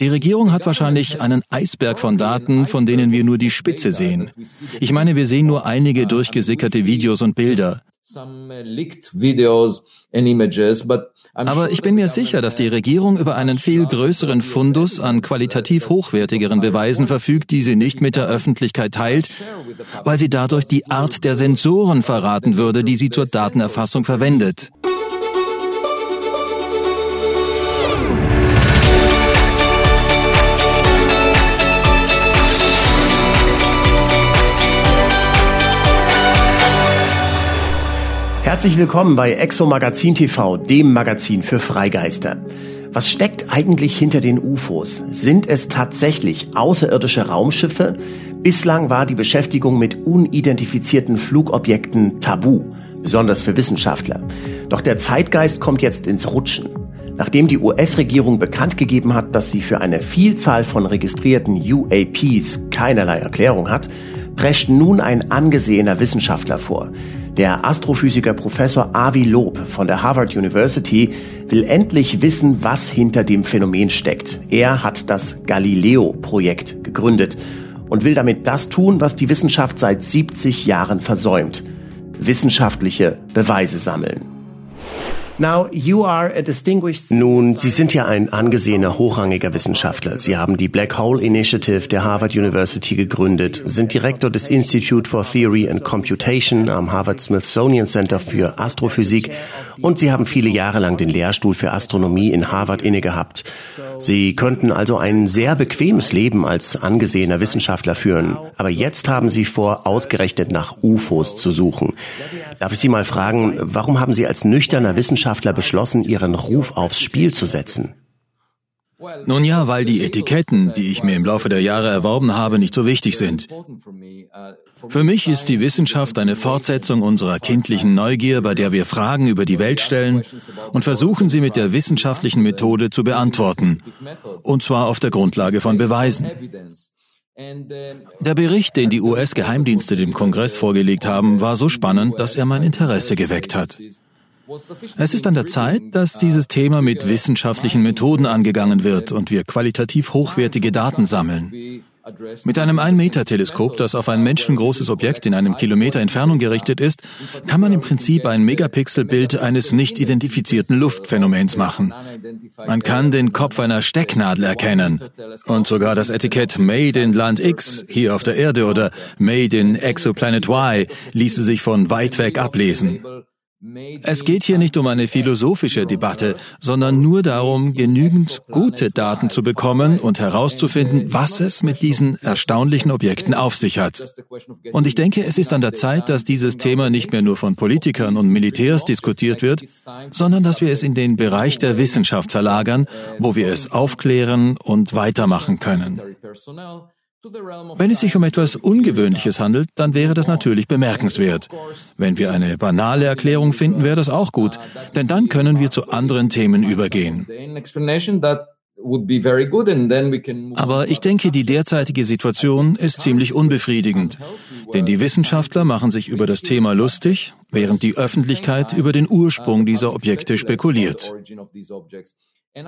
Die Regierung hat wahrscheinlich einen Eisberg von Daten, von denen wir nur die Spitze sehen. Ich meine, wir sehen nur einige durchgesickerte Videos und Bilder. Aber ich bin mir sicher, dass die Regierung über einen viel größeren Fundus an qualitativ hochwertigeren Beweisen verfügt, die sie nicht mit der Öffentlichkeit teilt, weil sie dadurch die Art der Sensoren verraten würde, die sie zur Datenerfassung verwendet. Herzlich willkommen bei Exo Magazin TV, dem Magazin für Freigeister. Was steckt eigentlich hinter den UFOs? Sind es tatsächlich außerirdische Raumschiffe? Bislang war die Beschäftigung mit unidentifizierten Flugobjekten tabu, besonders für Wissenschaftler. Doch der Zeitgeist kommt jetzt ins Rutschen. Nachdem die US-Regierung bekannt gegeben hat, dass sie für eine Vielzahl von registrierten UAPs keinerlei Erklärung hat, prescht nun ein angesehener Wissenschaftler vor. Der Astrophysiker Professor Avi Loeb von der Harvard University will endlich wissen, was hinter dem Phänomen steckt. Er hat das Galileo-Projekt gegründet und will damit das tun, was die Wissenschaft seit 70 Jahren versäumt. Wissenschaftliche Beweise sammeln. Nun, Sie sind ja ein angesehener, hochrangiger Wissenschaftler. Sie haben die Black Hole Initiative der Harvard University gegründet, sind Direktor des Institute for Theory and Computation am Harvard Smithsonian Center für Astrophysik und Sie haben viele Jahre lang den Lehrstuhl für Astronomie in Harvard inne gehabt. Sie könnten also ein sehr bequemes Leben als angesehener Wissenschaftler führen. Aber jetzt haben Sie vor, ausgerechnet nach UFOs zu suchen. Darf ich Sie mal fragen, warum haben Sie als nüchterner Wissenschaftler beschlossen, Ihren Ruf aufs Spiel zu setzen? Nun ja, weil die Etiketten, die ich mir im Laufe der Jahre erworben habe, nicht so wichtig sind. Für mich ist die Wissenschaft eine Fortsetzung unserer kindlichen Neugier, bei der wir Fragen über die Welt stellen und versuchen, sie mit der wissenschaftlichen Methode zu beantworten. Und zwar auf der Grundlage von Beweisen. Der Bericht, den die US-Geheimdienste dem Kongress vorgelegt haben, war so spannend, dass er mein Interesse geweckt hat. Es ist an der Zeit, dass dieses Thema mit wissenschaftlichen Methoden angegangen wird und wir qualitativ hochwertige Daten sammeln. Mit einem 1-Meter-Teleskop, das auf ein menschengroßes Objekt in einem Kilometer Entfernung gerichtet ist, kann man im Prinzip ein Megapixelbild eines nicht identifizierten Luftphänomens machen. Man kann den Kopf einer Stecknadel erkennen und sogar das Etikett Made in Land X hier auf der Erde oder Made in Exoplanet Y ließe sich von weit weg ablesen. Es geht hier nicht um eine philosophische Debatte, sondern nur darum, genügend gute Daten zu bekommen und herauszufinden, was es mit diesen erstaunlichen Objekten auf sich hat. Und ich denke, es ist an der Zeit, dass dieses Thema nicht mehr nur von Politikern und Militärs diskutiert wird, sondern dass wir es in den Bereich der Wissenschaft verlagern, wo wir es aufklären und weitermachen können. Wenn es sich um etwas Ungewöhnliches handelt, dann wäre das natürlich bemerkenswert. Wenn wir eine banale Erklärung finden, wäre das auch gut, denn dann können wir zu anderen Themen übergehen. Aber ich denke, die derzeitige Situation ist ziemlich unbefriedigend, denn die Wissenschaftler machen sich über das Thema lustig, während die Öffentlichkeit über den Ursprung dieser Objekte spekuliert.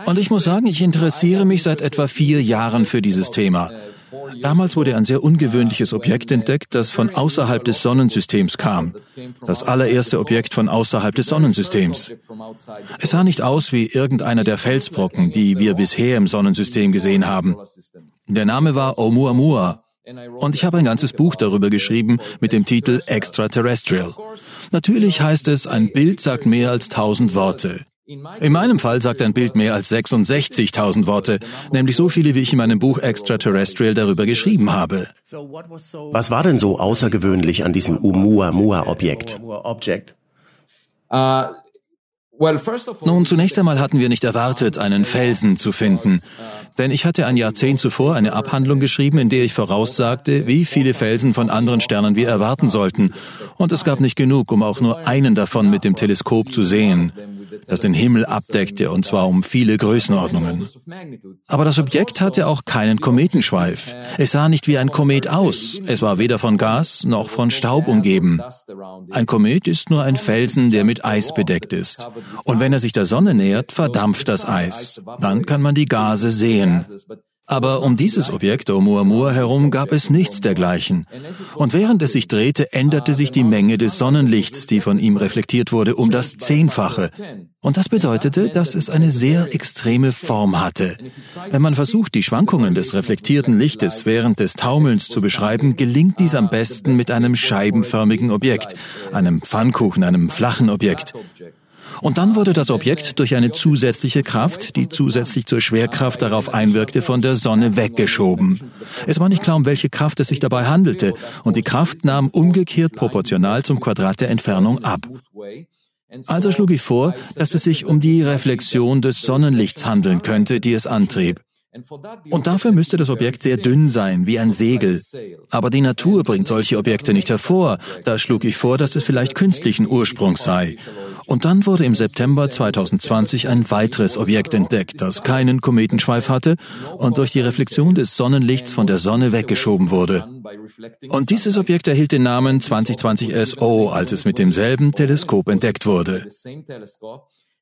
Und ich muss sagen, ich interessiere mich seit etwa vier Jahren für dieses Thema. Damals wurde ein sehr ungewöhnliches Objekt entdeckt, das von außerhalb des Sonnensystems kam. Das allererste Objekt von außerhalb des Sonnensystems. Es sah nicht aus wie irgendeiner der Felsbrocken, die wir bisher im Sonnensystem gesehen haben. Der Name war Oumuamua. Und ich habe ein ganzes Buch darüber geschrieben mit dem Titel Extraterrestrial. Natürlich heißt es, ein Bild sagt mehr als tausend Worte. In meinem Fall sagt ein Bild mehr als 66.000 Worte, nämlich so viele, wie ich in meinem Buch Extraterrestrial darüber geschrieben habe. Was war denn so außergewöhnlich an diesem Oumuamua-Objekt? Nun, zunächst einmal hatten wir nicht erwartet, einen Felsen zu finden. Denn ich hatte ein Jahrzehnt zuvor eine Abhandlung geschrieben, in der ich voraussagte, wie viele Felsen von anderen Sternen wir erwarten sollten. Und es gab nicht genug, um auch nur einen davon mit dem Teleskop zu sehen. Das den Himmel abdeckte und zwar um viele Größenordnungen. Aber das Objekt hatte auch keinen Kometenschweif. Es sah nicht wie ein Komet aus. Es war weder von Gas noch von Staub umgeben. Ein Komet ist nur ein Felsen, der mit Eis bedeckt ist. Und wenn er sich der Sonne nähert, verdampft das Eis. Dann kann man die Gase sehen. Aber um dieses Objekt Oumuamua herum gab es nichts dergleichen. Und während es sich drehte, änderte sich die Menge des Sonnenlichts, die von ihm reflektiert wurde, um das Zehnfache. Und das bedeutete, dass es eine sehr extreme Form hatte. Wenn man versucht, die Schwankungen des reflektierten Lichtes während des Taumelns zu beschreiben, gelingt dies am besten mit einem scheibenförmigen Objekt, einem Pfannkuchen, einem flachen Objekt. Und dann wurde das Objekt durch eine zusätzliche Kraft, die zusätzlich zur Schwerkraft darauf einwirkte, von der Sonne weggeschoben. Es war nicht klar, um welche Kraft es sich dabei handelte, und die Kraft nahm umgekehrt proportional zum Quadrat der Entfernung ab. Also schlug ich vor, dass es sich um die Reflexion des Sonnenlichts handeln könnte, die es antrieb. Und dafür müsste das Objekt sehr dünn sein, wie ein Segel. Aber die Natur bringt solche Objekte nicht hervor. Da schlug ich vor, dass es vielleicht künstlichen Ursprungs sei. Und dann wurde im September 2020 ein weiteres Objekt entdeckt, das keinen Kometenschweif hatte und durch die Reflexion des Sonnenlichts von der Sonne weggeschoben wurde. Und dieses Objekt erhielt den Namen 2020 SO, als es mit demselben Teleskop entdeckt wurde.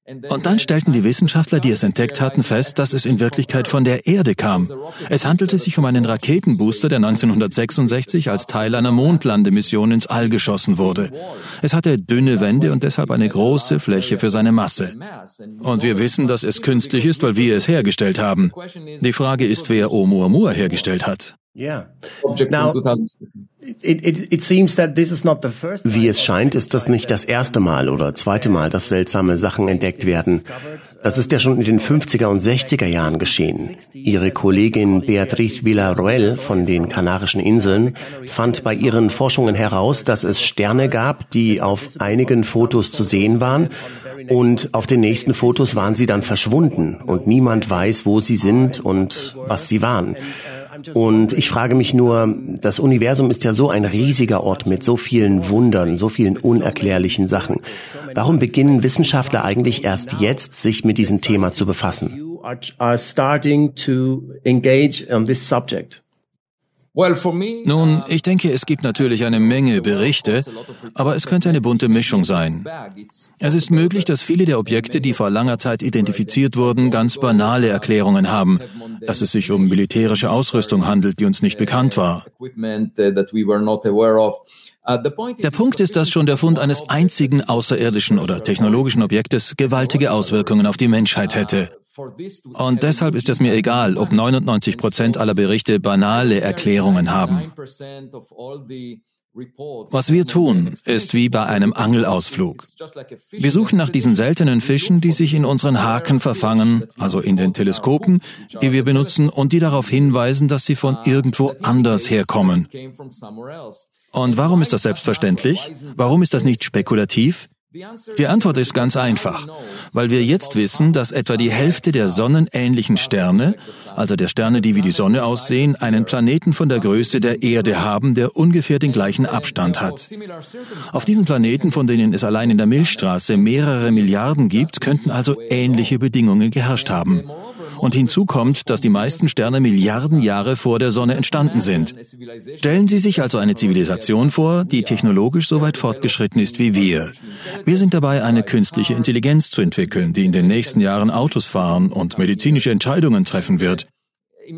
Und dann stellten die Wissenschaftler, die es entdeckt hatten, fest, dass es in Wirklichkeit von der Erde kam. Es handelte sich um einen Raketenbooster, der 1966 als Teil einer Mondlandemission ins All geschossen wurde. Es hatte dünne Wände und deshalb eine große Fläche für seine Masse. Und wir wissen, dass es künstlich ist, weil wir es hergestellt haben. Die Frage ist, wer Oumuamua hergestellt hat. Yeah. Now, it, it, it seems that this is not the first Wie es scheint, ist das nicht das erste Mal oder zweite Mal, dass seltsame Sachen entdeckt werden. Das ist ja schon in den 50er und 60er Jahren geschehen. Ihre Kollegin Beatriz Villarroel von den Kanarischen Inseln fand bei ihren Forschungen heraus, dass es Sterne gab, die auf einigen Fotos zu sehen waren und auf den nächsten Fotos waren sie dann verschwunden und niemand weiß, wo sie sind und was sie waren. Und ich frage mich nur, das Universum ist ja so ein riesiger Ort mit so vielen Wundern, so vielen unerklärlichen Sachen. Warum beginnen Wissenschaftler eigentlich erst jetzt, sich mit diesem Thema zu befassen? Nun, ich denke, es gibt natürlich eine Menge Berichte, aber es könnte eine bunte Mischung sein. Es ist möglich, dass viele der Objekte, die vor langer Zeit identifiziert wurden, ganz banale Erklärungen haben, dass es sich um militärische Ausrüstung handelt, die uns nicht bekannt war. Der Punkt ist, dass schon der Fund eines einzigen außerirdischen oder technologischen Objektes gewaltige Auswirkungen auf die Menschheit hätte. Und deshalb ist es mir egal, ob 99 Prozent aller Berichte banale Erklärungen haben. Was wir tun, ist wie bei einem Angelausflug. Wir suchen nach diesen seltenen Fischen, die sich in unseren Haken verfangen, also in den Teleskopen, die wir benutzen und die darauf hinweisen, dass sie von irgendwo anders herkommen. Und warum ist das selbstverständlich? Warum ist das nicht spekulativ? Die Antwort ist ganz einfach, weil wir jetzt wissen, dass etwa die Hälfte der sonnenähnlichen Sterne, also der Sterne, die wie die Sonne aussehen, einen Planeten von der Größe der Erde haben, der ungefähr den gleichen Abstand hat. Auf diesen Planeten, von denen es allein in der Milchstraße mehrere Milliarden gibt, könnten also ähnliche Bedingungen geherrscht haben. Und hinzu kommt, dass die meisten Sterne Milliarden Jahre vor der Sonne entstanden sind. Stellen Sie sich also eine Zivilisation vor, die technologisch so weit fortgeschritten ist wie wir. Wir sind dabei, eine künstliche Intelligenz zu entwickeln, die in den nächsten Jahren Autos fahren und medizinische Entscheidungen treffen wird.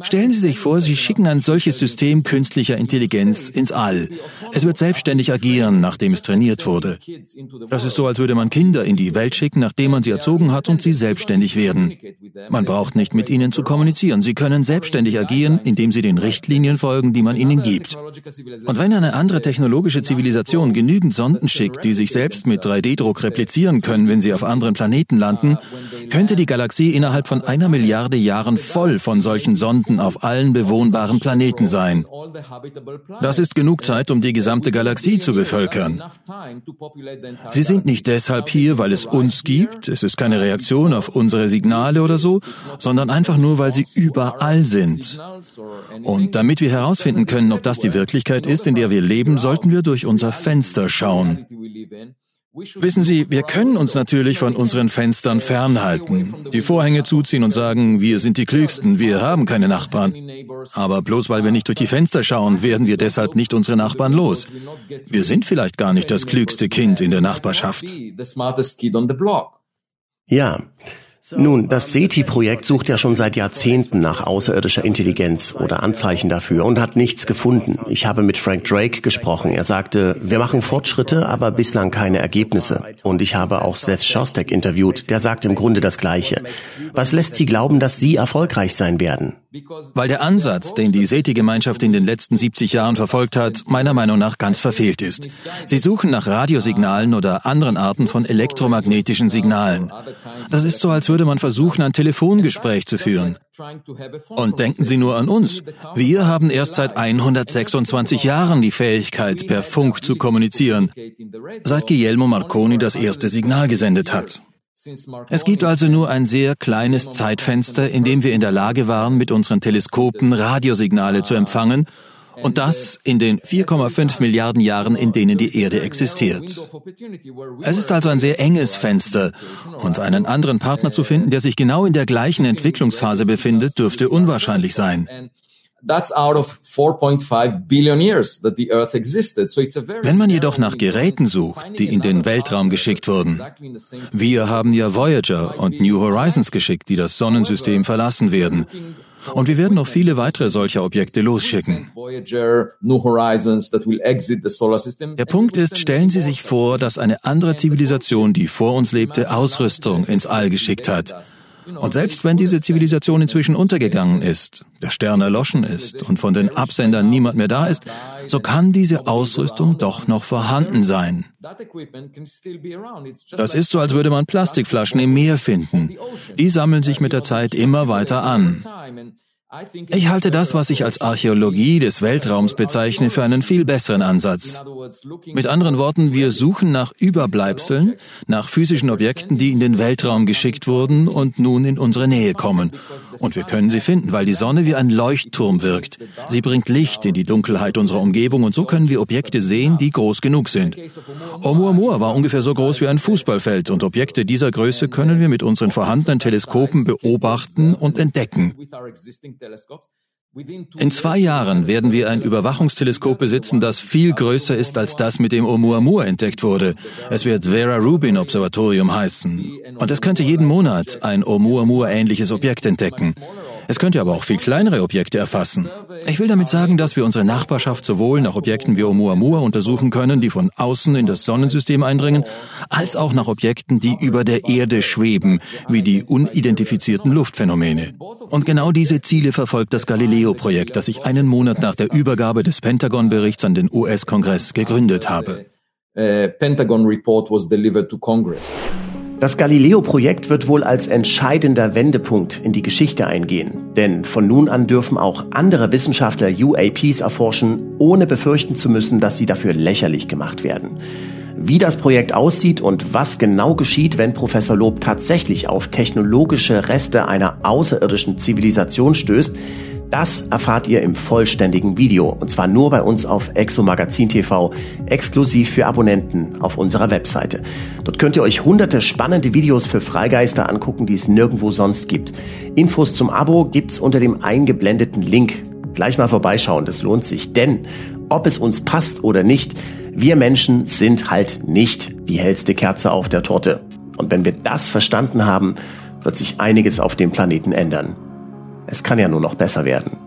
Stellen Sie sich vor, Sie schicken ein solches System künstlicher Intelligenz ins All. Es wird selbstständig agieren, nachdem es trainiert wurde. Das ist so, als würde man Kinder in die Welt schicken, nachdem man sie erzogen hat und sie selbstständig werden. Man braucht nicht mit ihnen zu kommunizieren. Sie können selbstständig agieren, indem sie den Richtlinien folgen, die man ihnen gibt. Und wenn eine andere technologische Zivilisation genügend Sonden schickt, die sich selbst mit 3D-Druck replizieren können, wenn sie auf anderen Planeten landen, könnte die Galaxie innerhalb von einer Milliarde Jahren voll von solchen Sonden auf allen bewohnbaren Planeten sein. Das ist genug Zeit, um die gesamte Galaxie zu bevölkern. Sie sind nicht deshalb hier, weil es uns gibt, es ist keine Reaktion auf unsere Signale oder so, sondern einfach nur, weil sie überall sind. Und damit wir herausfinden können, ob das die Wirklichkeit ist, in der wir leben, sollten wir durch unser Fenster schauen. Wissen Sie, wir können uns natürlich von unseren Fenstern fernhalten, die Vorhänge zuziehen und sagen, wir sind die Klügsten, wir haben keine Nachbarn. Aber bloß weil wir nicht durch die Fenster schauen, werden wir deshalb nicht unsere Nachbarn los. Wir sind vielleicht gar nicht das klügste Kind in der Nachbarschaft. Ja, nun, das SETI-Projekt sucht ja schon seit Jahrzehnten nach außerirdischer Intelligenz oder Anzeichen dafür und hat nichts gefunden. Ich habe mit Frank Drake gesprochen. Er sagte, wir machen Fortschritte, aber bislang keine Ergebnisse. Und ich habe auch Seth Shostak interviewt. Der sagt im Grunde das Gleiche. Was lässt Sie glauben, dass Sie erfolgreich sein werden? Weil der Ansatz, den die SETI-Gemeinschaft in den letzten 70 Jahren verfolgt hat, meiner Meinung nach ganz verfehlt ist. Sie suchen nach Radiosignalen oder anderen Arten von elektromagnetischen Signalen. Das ist so, als würde man versuchen, ein Telefongespräch zu führen. Und denken Sie nur an uns. Wir haben erst seit 126 Jahren die Fähigkeit, per Funk zu kommunizieren, seit Guillermo Marconi das erste Signal gesendet hat. Es gibt also nur ein sehr kleines Zeitfenster, in dem wir in der Lage waren, mit unseren Teleskopen Radiosignale zu empfangen und das in den 4,5 Milliarden Jahren, in denen die Erde existiert. Es ist also ein sehr enges Fenster und einen anderen Partner zu finden, der sich genau in der gleichen Entwicklungsphase befindet, dürfte unwahrscheinlich sein. Wenn man jedoch nach Geräten sucht, die in den Weltraum geschickt wurden, wir haben ja Voyager und New Horizons geschickt, die das Sonnensystem verlassen werden. Und wir werden noch viele weitere solcher Objekte losschicken. Der Punkt ist, stellen Sie sich vor, dass eine andere Zivilisation, die vor uns lebte, Ausrüstung ins All geschickt hat. Und selbst wenn diese Zivilisation inzwischen untergegangen ist, der Stern erloschen ist und von den Absendern niemand mehr da ist, so kann diese Ausrüstung doch noch vorhanden sein. Das ist so, als würde man Plastikflaschen im Meer finden. Die sammeln sich mit der Zeit immer weiter an. Ich halte das, was ich als Archäologie des Weltraums bezeichne, für einen viel besseren Ansatz. Mit anderen Worten, wir suchen nach Überbleibseln, nach physischen Objekten, die in den Weltraum geschickt wurden und nun in unsere Nähe kommen. Und wir können sie finden, weil die Sonne wie ein Leuchtturm wirkt. Sie bringt Licht in die Dunkelheit unserer Umgebung und so können wir Objekte sehen, die groß genug sind. Oumuamua war ungefähr so groß wie ein Fußballfeld und Objekte dieser Größe können wir mit unseren vorhandenen Teleskopen beobachten und entdecken. In zwei Jahren werden wir ein Überwachungsteleskop besitzen, das viel größer ist als das, mit dem Oumuamua entdeckt wurde. Es wird Vera Rubin Observatorium heißen. Und es könnte jeden Monat ein Oumuamua-ähnliches Objekt entdecken. Es könnte aber auch viel kleinere Objekte erfassen. Ich will damit sagen, dass wir unsere Nachbarschaft sowohl nach Objekten wie Oumuamua untersuchen können, die von außen in das Sonnensystem eindringen, als auch nach Objekten, die über der Erde schweben, wie die unidentifizierten Luftphänomene. Und genau diese Ziele verfolgt das Galileo-Projekt, das ich einen Monat nach der Übergabe des Pentagon-Berichts an den US-Kongress gegründet habe. Pentagon report was delivered to Congress. Das Galileo-Projekt wird wohl als entscheidender Wendepunkt in die Geschichte eingehen, denn von nun an dürfen auch andere Wissenschaftler UAPs erforschen, ohne befürchten zu müssen, dass sie dafür lächerlich gemacht werden. Wie das Projekt aussieht und was genau geschieht, wenn Professor Lob tatsächlich auf technologische Reste einer außerirdischen Zivilisation stößt, das erfahrt ihr im vollständigen Video und zwar nur bei uns auf Exomagazin TV, exklusiv für Abonnenten auf unserer Webseite. Dort könnt ihr euch hunderte spannende Videos für Freigeister angucken, die es nirgendwo sonst gibt. Infos zum Abo gibt's unter dem eingeblendeten Link. Gleich mal vorbeischauen, das lohnt sich, denn ob es uns passt oder nicht, wir Menschen sind halt nicht die hellste Kerze auf der Torte. Und wenn wir das verstanden haben, wird sich einiges auf dem Planeten ändern. Es kann ja nur noch besser werden.